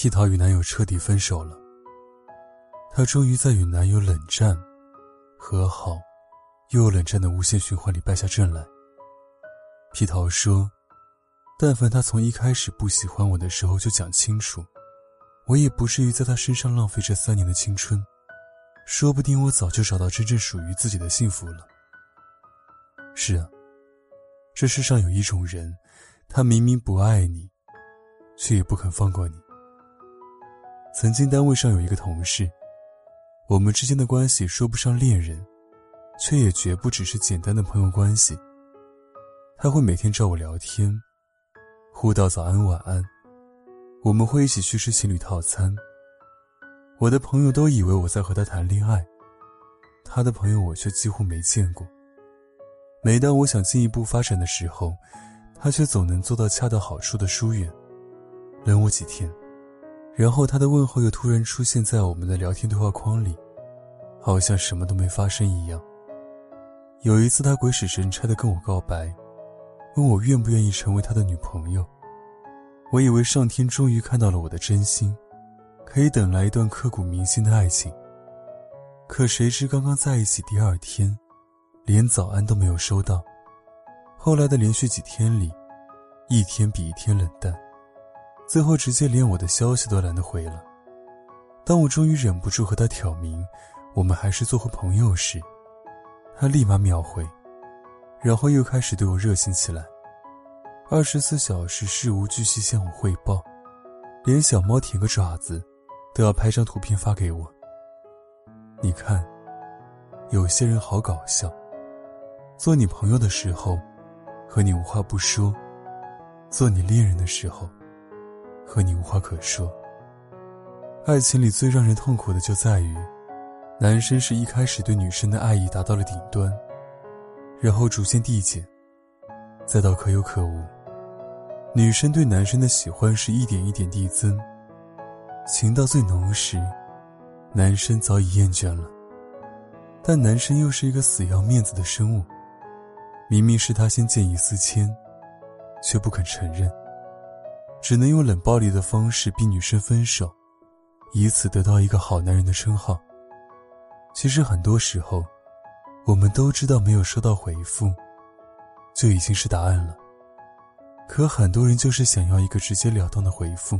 皮桃与男友彻底分手了。她终于在与男友冷战、和好，又冷战的无限循环里败下阵来。皮桃说：“但凡他从一开始不喜欢我的时候就讲清楚，我也不至于在他身上浪费这三年的青春，说不定我早就找到真正属于自己的幸福了。”是啊，这世上有一种人，他明明不爱你，却也不肯放过你。曾经单位上有一个同事，我们之间的关系说不上恋人，却也绝不只是简单的朋友关系。他会每天找我聊天，互道早安晚安，我们会一起去吃情侣套餐。我的朋友都以为我在和他谈恋爱，他的朋友我却几乎没见过。每当我想进一步发展的时候，他却总能做到恰到好处的疏远，冷我几天。然后他的问候又突然出现在我们的聊天对话框里，好像什么都没发生一样。有一次，他鬼使神差的跟我告白，问我愿不愿意成为他的女朋友。我以为上天终于看到了我的真心，可以等来一段刻骨铭心的爱情。可谁知刚刚在一起第二天，连早安都没有收到。后来的连续几天里，一天比一天冷淡。最后，直接连我的消息都懒得回了。当我终于忍不住和他挑明，我们还是做回朋友时，他立马秒回，然后又开始对我热情起来，二十四小时事无巨细向我汇报，连小猫舔个爪子，都要拍张图片发给我。你看，有些人好搞笑，做你朋友的时候，和你无话不说；做你恋人的时候。和你无话可说。爱情里最让人痛苦的就在于，男生是一开始对女生的爱意达到了顶端，然后逐渐递减，再到可有可无。女生对男生的喜欢是一点一点递增，情到最浓时，男生早已厌倦了，但男生又是一个死要面子的生物，明明是他先见异思迁，却不肯承认。只能用冷暴力的方式逼女生分手，以此得到一个好男人的称号。其实很多时候，我们都知道没有收到回复，就已经是答案了。可很多人就是想要一个直截了当的回复。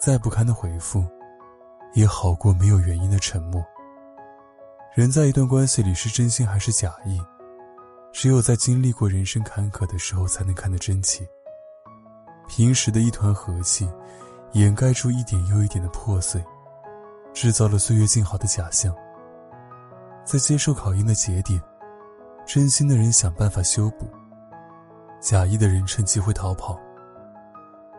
再不堪的回复，也好过没有原因的沉默。人在一段关系里是真心还是假意，只有在经历过人生坎坷的时候，才能看得真切。平时的一团和气，掩盖住一点又一点的破碎，制造了岁月静好的假象。在接受考验的节点，真心的人想办法修补，假意的人趁机会逃跑。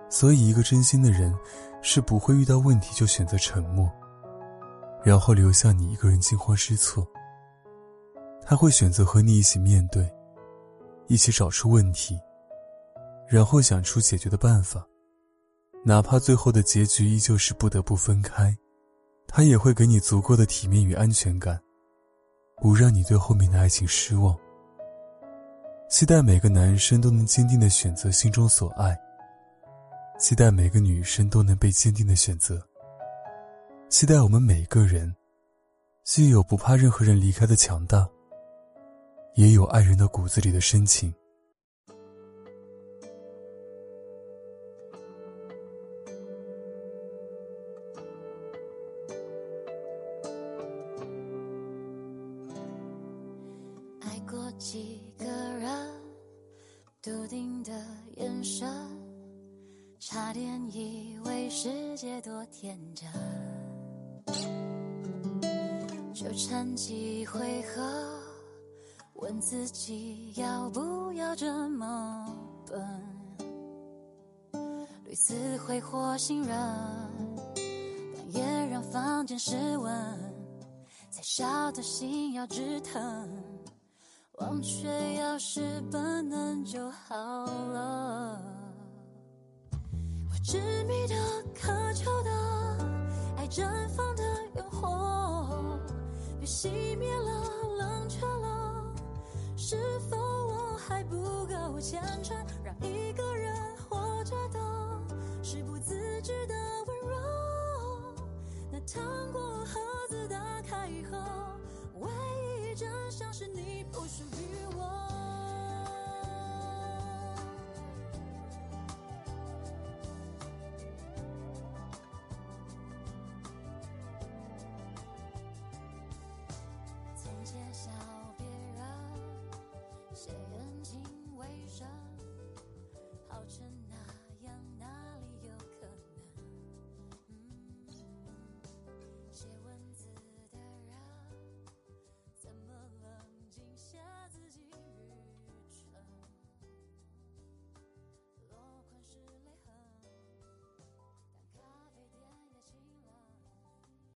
所以，一个真心的人是不会遇到问题就选择沉默，然后留下你一个人惊慌失措。他会选择和你一起面对，一起找出问题。然后想出解决的办法，哪怕最后的结局依旧是不得不分开，他也会给你足够的体面与安全感，不让你对后面的爱情失望。期待每个男生都能坚定的选择心中所爱，期待每个女生都能被坚定的选择，期待我们每个人，既有不怕任何人离开的强大，也有爱人的骨子里的深情。几个人，笃定的眼神，差点以为世界多天真。纠缠几回合，问自己要不要这么笨。屡次挥霍信任，但也让房间失温，才晓得心要直疼。忘却要是本能就好了。我执迷的、渴求的、爱绽放的烟火，被熄灭了、冷却了。是否我还不够虔诚，